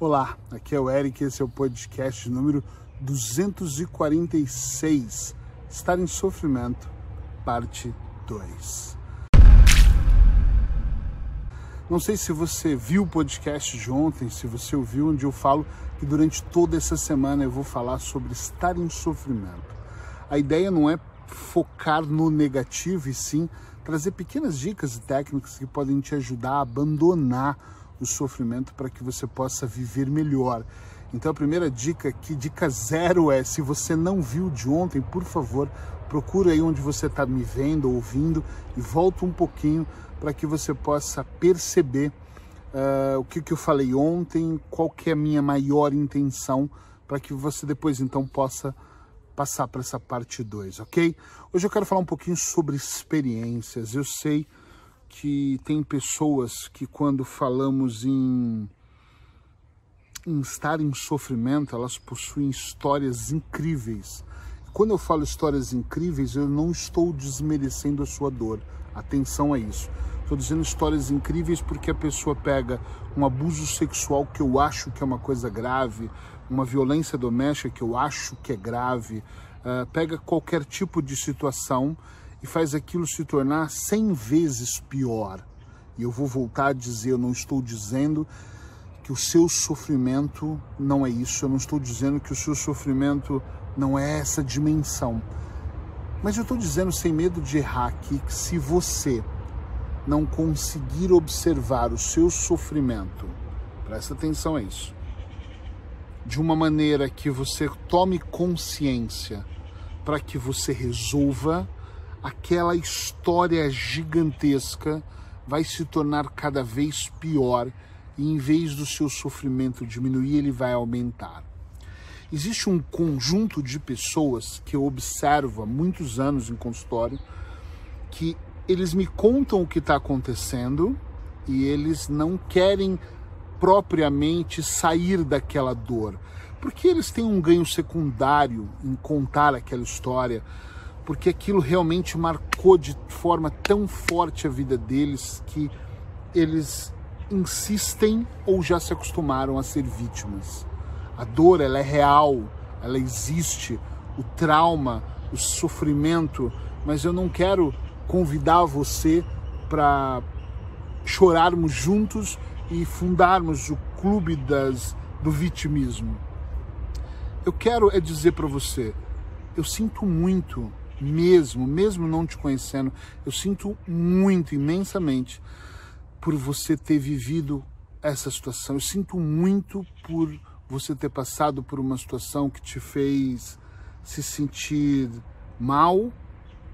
Olá, aqui é o Eric, esse é o podcast número 246, Estar em Sofrimento, parte 2. Não sei se você viu o podcast de ontem, se você ouviu, onde eu falo que durante toda essa semana eu vou falar sobre estar em sofrimento. A ideia não é focar no negativo e sim trazer pequenas dicas e técnicas que podem te ajudar a abandonar o sofrimento para que você possa viver melhor. Então a primeira dica aqui, dica zero é, se você não viu de ontem, por favor, procura aí onde você está me vendo, ouvindo e volta um pouquinho para que você possa perceber uh, o que, que eu falei ontem, qual que é a minha maior intenção, para que você depois então possa passar para essa parte 2, ok? Hoje eu quero falar um pouquinho sobre experiências. Eu sei que tem pessoas que quando falamos em, em estar em sofrimento, elas possuem histórias incríveis. Quando eu falo histórias incríveis, eu não estou desmerecendo a sua dor. Atenção a isso. Estou dizendo histórias incríveis porque a pessoa pega um abuso sexual que eu acho que é uma coisa grave, uma violência doméstica que eu acho que é grave, uh, pega qualquer tipo de situação e faz aquilo se tornar cem vezes pior. E eu vou voltar a dizer, eu não estou dizendo que o seu sofrimento não é isso, eu não estou dizendo que o seu sofrimento não é essa dimensão. Mas eu estou dizendo sem medo de errar aqui que se você não conseguir observar o seu sofrimento, presta atenção a isso, de uma maneira que você tome consciência para que você resolva aquela história gigantesca vai se tornar cada vez pior e em vez do seu sofrimento diminuir, ele vai aumentar. Existe um conjunto de pessoas que eu observo há muitos anos em consultório que eles me contam o que está acontecendo e eles não querem propriamente sair daquela dor, porque eles têm um ganho secundário em contar aquela história, porque aquilo realmente marcou de forma tão forte a vida deles que eles insistem ou já se acostumaram a ser vítimas. A dor, ela é real, ela existe, o trauma, o sofrimento, mas eu não quero convidar você para chorarmos juntos e fundarmos o clube das do vitimismo. Eu quero é dizer para você, eu sinto muito mesmo, mesmo não te conhecendo, eu sinto muito, imensamente, por você ter vivido essa situação. Eu sinto muito por você ter passado por uma situação que te fez se sentir mal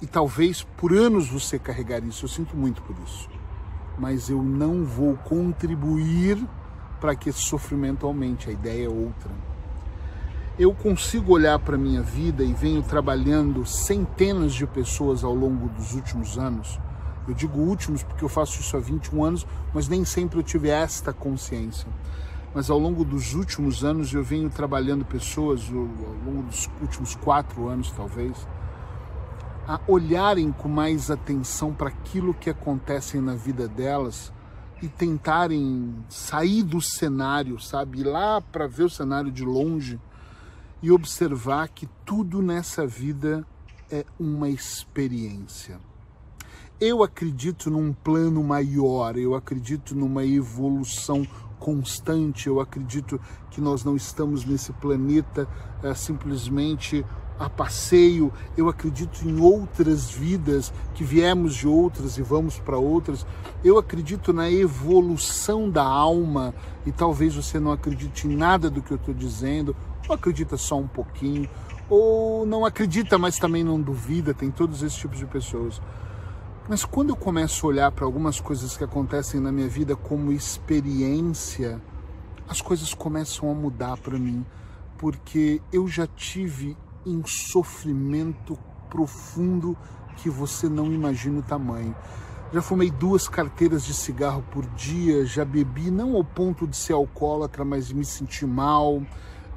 e talvez por anos você carregar isso. Eu sinto muito por isso. Mas eu não vou contribuir para que esse sofrimento aumente. A ideia é outra eu consigo olhar para a minha vida e venho trabalhando centenas de pessoas ao longo dos últimos anos. Eu digo últimos porque eu faço isso há 21 anos, mas nem sempre eu tive esta consciência. Mas ao longo dos últimos anos eu venho trabalhando pessoas, ao longo dos últimos quatro anos talvez, a olharem com mais atenção para aquilo que acontece na vida delas e tentarem sair do cenário, sabe? Ir lá para ver o cenário de longe e observar que tudo nessa vida é uma experiência. Eu acredito num plano maior, eu acredito numa evolução constante, eu acredito que nós não estamos nesse planeta é, simplesmente a passeio, eu acredito em outras vidas, que viemos de outras e vamos para outras. Eu acredito na evolução da alma e talvez você não acredite em nada do que eu estou dizendo, ou acredita só um pouquinho, ou não acredita, mas também não duvida, tem todos esses tipos de pessoas. Mas quando eu começo a olhar para algumas coisas que acontecem na minha vida como experiência, as coisas começam a mudar para mim, porque eu já tive um sofrimento profundo que você não imagina o tamanho. Já fumei duas carteiras de cigarro por dia, já bebi, não ao ponto de ser alcoólatra, mas me sentir mal,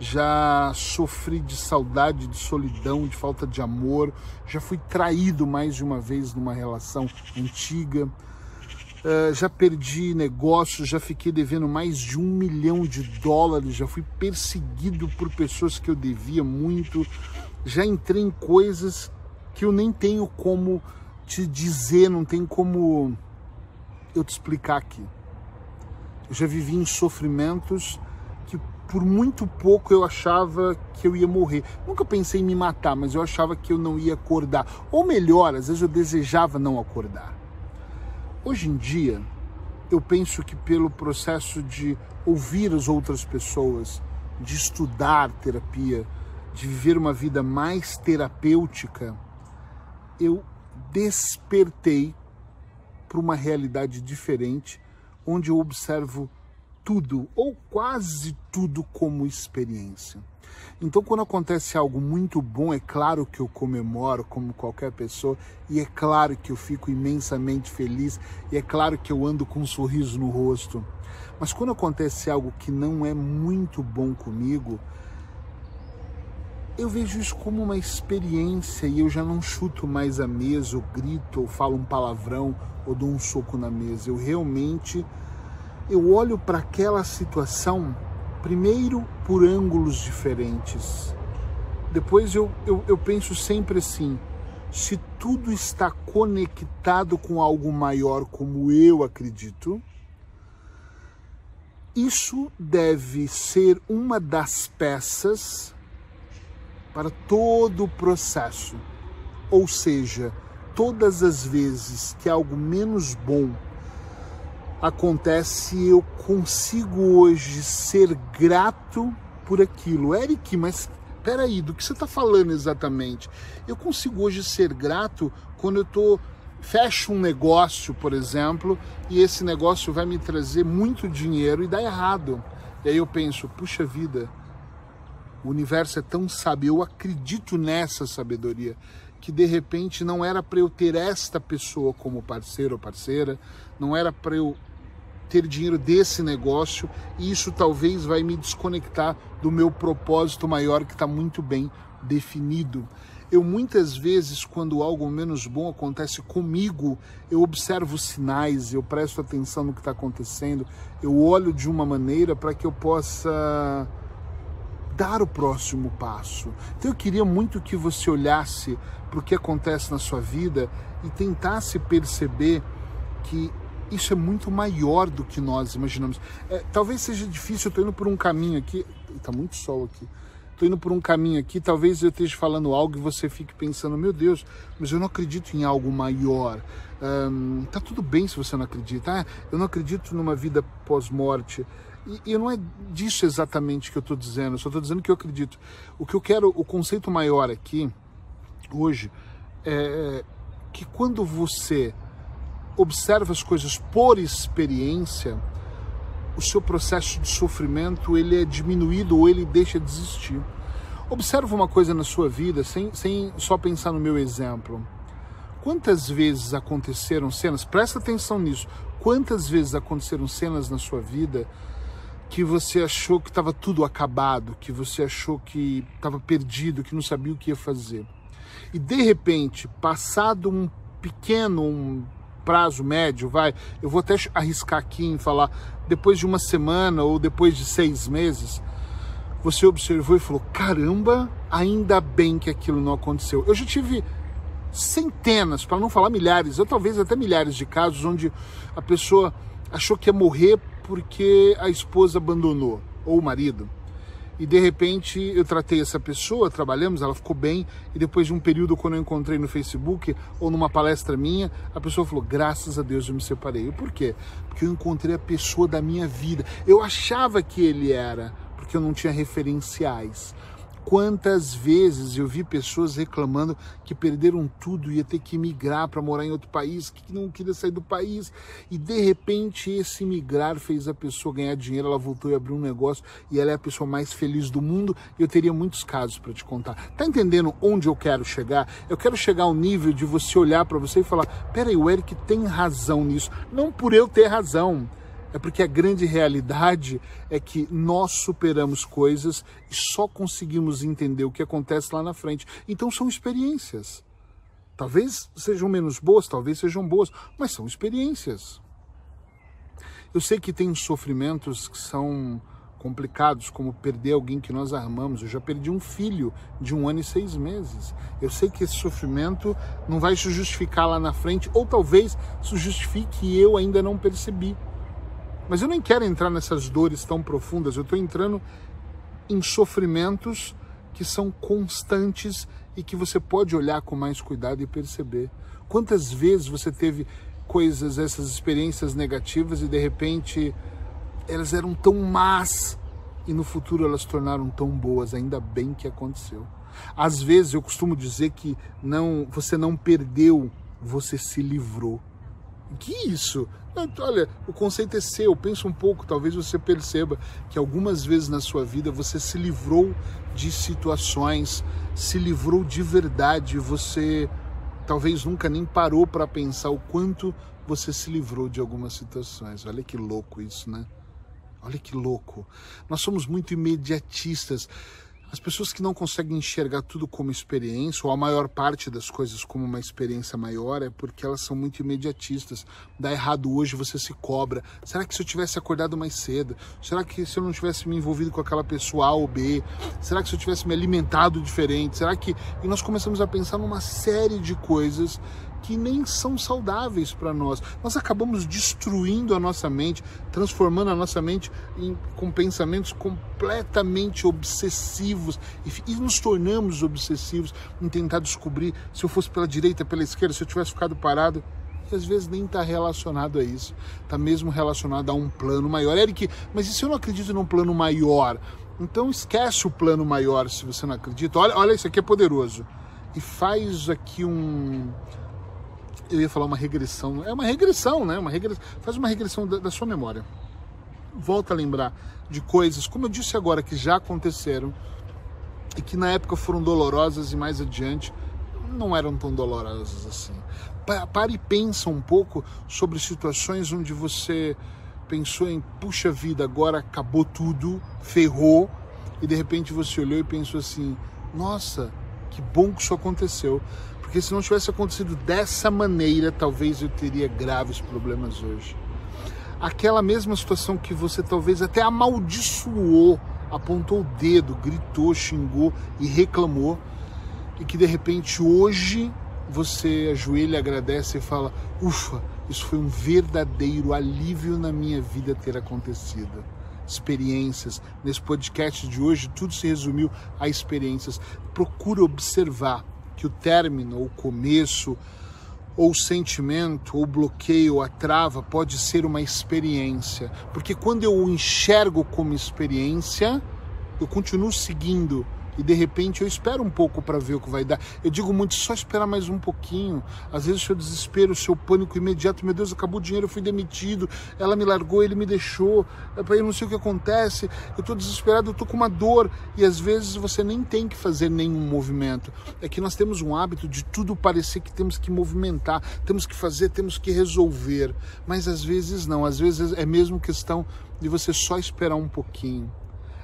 já sofri de saudade, de solidão, de falta de amor, já fui traído mais de uma vez numa relação antiga. Uh, já perdi negócios, já fiquei devendo mais de um milhão de dólares, já fui perseguido por pessoas que eu devia muito, já entrei em coisas que eu nem tenho como te dizer, não tem como eu te explicar aqui. Eu já vivi em sofrimentos por muito pouco eu achava que eu ia morrer. Nunca pensei em me matar, mas eu achava que eu não ia acordar. Ou melhor, às vezes eu desejava não acordar. Hoje em dia, eu penso que pelo processo de ouvir as outras pessoas, de estudar terapia, de viver uma vida mais terapêutica, eu despertei para uma realidade diferente, onde eu observo tudo ou quase tudo como experiência. Então, quando acontece algo muito bom, é claro que eu comemoro como qualquer pessoa, e é claro que eu fico imensamente feliz, e é claro que eu ando com um sorriso no rosto. Mas quando acontece algo que não é muito bom comigo, eu vejo isso como uma experiência e eu já não chuto mais a mesa, ou grito, ou falo um palavrão, ou dou um soco na mesa. Eu realmente eu olho para aquela situação primeiro por ângulos diferentes. Depois eu, eu, eu penso sempre assim: se tudo está conectado com algo maior, como eu acredito, isso deve ser uma das peças para todo o processo. Ou seja, todas as vezes que algo menos bom acontece, eu consigo hoje ser grato por aquilo. Eric, mas peraí, do que você está falando exatamente? Eu consigo hoje ser grato quando eu tô fecho um negócio, por exemplo, e esse negócio vai me trazer muito dinheiro e dá errado. E aí eu penso, puxa vida, o universo é tão sábio, eu acredito nessa sabedoria que de repente não era para eu ter esta pessoa como parceiro ou parceira, não era para eu ter dinheiro desse negócio e isso talvez vai me desconectar do meu propósito maior que está muito bem definido. Eu muitas vezes, quando algo menos bom acontece comigo, eu observo sinais, eu presto atenção no que está acontecendo, eu olho de uma maneira para que eu possa dar o próximo passo. Então eu queria muito que você olhasse para o que acontece na sua vida e tentasse perceber que isso é muito maior do que nós imaginamos. É, talvez seja difícil, eu estou indo por um caminho aqui, está muito sol aqui, estou indo por um caminho aqui, talvez eu esteja falando algo e você fique pensando, meu Deus, mas eu não acredito em algo maior. Um, tá tudo bem se você não acredita. Ah, eu não acredito numa vida pós-morte. E, e, não é disso exatamente que eu estou dizendo, eu só estou dizendo que eu acredito. O que eu quero, o conceito maior aqui, hoje, é que quando você observa as coisas por experiência, o seu processo de sofrimento ele é diminuído ou ele deixa de existir. Observa uma coisa na sua vida, sem, sem só pensar no meu exemplo. Quantas vezes aconteceram cenas, presta atenção nisso, quantas vezes aconteceram cenas na sua vida que você achou que estava tudo acabado, que você achou que estava perdido, que não sabia o que ia fazer. E de repente, passado um pequeno, um prazo médio, vai, eu vou até arriscar aqui em falar, depois de uma semana ou depois de seis meses, você observou e falou: caramba, ainda bem que aquilo não aconteceu. Eu já tive centenas, para não falar milhares, ou talvez até milhares de casos onde a pessoa achou que ia morrer porque a esposa abandonou, ou o marido e de repente eu tratei essa pessoa, trabalhamos, ela ficou bem e depois de um período quando eu encontrei no Facebook ou numa palestra minha, a pessoa falou: "Graças a Deus eu me separei". E por quê? Porque eu encontrei a pessoa da minha vida. Eu achava que ele era, porque eu não tinha referenciais. Quantas vezes eu vi pessoas reclamando que perderam tudo, ia ter que migrar para morar em outro país, que não queria sair do país, e de repente esse migrar fez a pessoa ganhar dinheiro, ela voltou e abriu um negócio e ela é a pessoa mais feliz do mundo. Eu teria muitos casos para te contar. Tá entendendo onde eu quero chegar? Eu quero chegar ao nível de você olhar para você e falar: peraí, o Eric tem razão nisso. Não por eu ter razão é porque a grande realidade é que nós superamos coisas e só conseguimos entender o que acontece lá na frente. Então são experiências. Talvez sejam menos boas, talvez sejam boas, mas são experiências. Eu sei que tem sofrimentos que são complicados, como perder alguém que nós amamos. Eu já perdi um filho de um ano e seis meses. Eu sei que esse sofrimento não vai se justificar lá na frente, ou talvez se justifique e eu ainda não percebi. Mas eu nem quero entrar nessas dores tão profundas, eu estou entrando em sofrimentos que são constantes e que você pode olhar com mais cuidado e perceber. Quantas vezes você teve coisas, essas experiências negativas e de repente elas eram tão más e no futuro elas tornaram tão boas, ainda bem que aconteceu. Às vezes eu costumo dizer que não, você não perdeu, você se livrou. Que isso? Olha, o conceito é seu, pensa um pouco, talvez você perceba que algumas vezes na sua vida você se livrou de situações, se livrou de verdade, você talvez nunca nem parou para pensar o quanto você se livrou de algumas situações. Olha que louco isso, né? Olha que louco. Nós somos muito imediatistas. As pessoas que não conseguem enxergar tudo como experiência, ou a maior parte das coisas como uma experiência maior, é porque elas são muito imediatistas. Dá errado hoje, você se cobra. Será que se eu tivesse acordado mais cedo? Será que se eu não tivesse me envolvido com aquela pessoa A ou B? Será que se eu tivesse me alimentado diferente? Será que. E nós começamos a pensar numa série de coisas que nem são saudáveis para nós. Nós acabamos destruindo a nossa mente, transformando a nossa mente em, com pensamentos completamente obsessivos e, e, nos tornamos obsessivos em tentar descobrir se eu fosse pela direita, pela esquerda, se eu tivesse ficado parado. E às vezes nem está relacionado a isso, está mesmo relacionado a um plano maior. Eric, mas e se eu não acredito num plano maior? Então esquece o plano maior se você não acredita. Olha, olha isso aqui é poderoso. E faz aqui um, eu ia falar uma regressão, é uma regressão, né? Uma regressão, faz uma regressão da, da sua memória. Volta a lembrar de coisas, como eu disse agora, que já aconteceram e que na época foram dolorosas e mais adiante não eram tão dolorosas assim. Pare e pensa um pouco sobre situações onde você pensou em, puxa vida, agora acabou tudo, ferrou, e de repente você olhou e pensou assim, nossa, que bom que isso aconteceu. Porque se não tivesse acontecido dessa maneira, talvez eu teria graves problemas hoje. Aquela mesma situação que você talvez até amaldiçoou, apontou o dedo, gritou, xingou e reclamou, e que de repente hoje você ajoelha, agradece e fala: Ufa, isso foi um verdadeiro alívio na minha vida ter acontecido. Experiências. Nesse podcast de hoje, tudo se resumiu a experiências. Procura observar que o término, ou começo, ou sentimento, ou bloqueio, a trava pode ser uma experiência. Porque quando eu o enxergo como experiência, eu continuo seguindo e de repente eu espero um pouco para ver o que vai dar. Eu digo muito, só esperar mais um pouquinho. Às vezes o seu desespero, o seu pânico imediato, meu Deus, acabou o dinheiro, eu fui demitido, ela me largou, ele me deixou, eu não sei o que acontece, eu estou desesperado, eu estou com uma dor. E às vezes você nem tem que fazer nenhum movimento. É que nós temos um hábito de tudo parecer que temos que movimentar, temos que fazer, temos que resolver. Mas às vezes não, às vezes é mesmo questão de você só esperar um pouquinho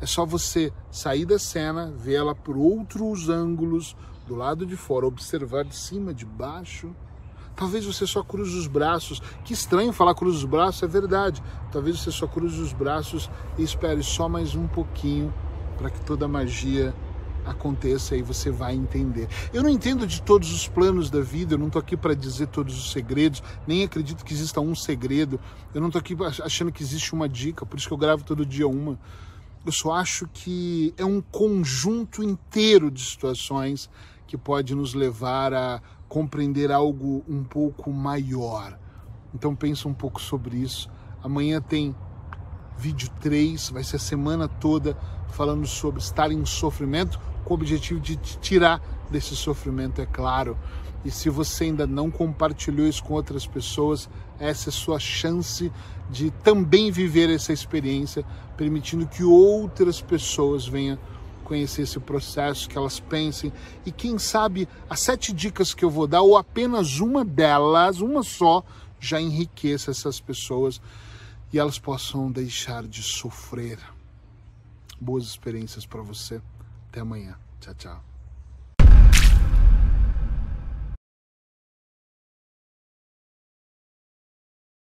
é só você sair da cena, ver ela por outros ângulos, do lado de fora, observar de cima, de baixo. Talvez você só cruze os braços. Que estranho falar cruze os braços, é verdade. Talvez você só cruze os braços e espere só mais um pouquinho para que toda a magia aconteça e você vai entender. Eu não entendo de todos os planos da vida, eu não estou aqui para dizer todos os segredos, nem acredito que exista um segredo. Eu não estou aqui achando que existe uma dica, por isso que eu gravo todo dia uma. Eu só acho que é um conjunto inteiro de situações que pode nos levar a compreender algo um pouco maior. Então pensa um pouco sobre isso. Amanhã tem vídeo 3, vai ser a semana toda falando sobre estar em sofrimento, com o objetivo de te tirar desse sofrimento, é claro. E se você ainda não compartilhou isso com outras pessoas, essa é sua chance de também viver essa experiência, permitindo que outras pessoas venham conhecer esse processo, que elas pensem e quem sabe as sete dicas que eu vou dar ou apenas uma delas, uma só, já enriqueça essas pessoas e elas possam deixar de sofrer. Boas experiências para você. Até amanhã. Tchau, tchau.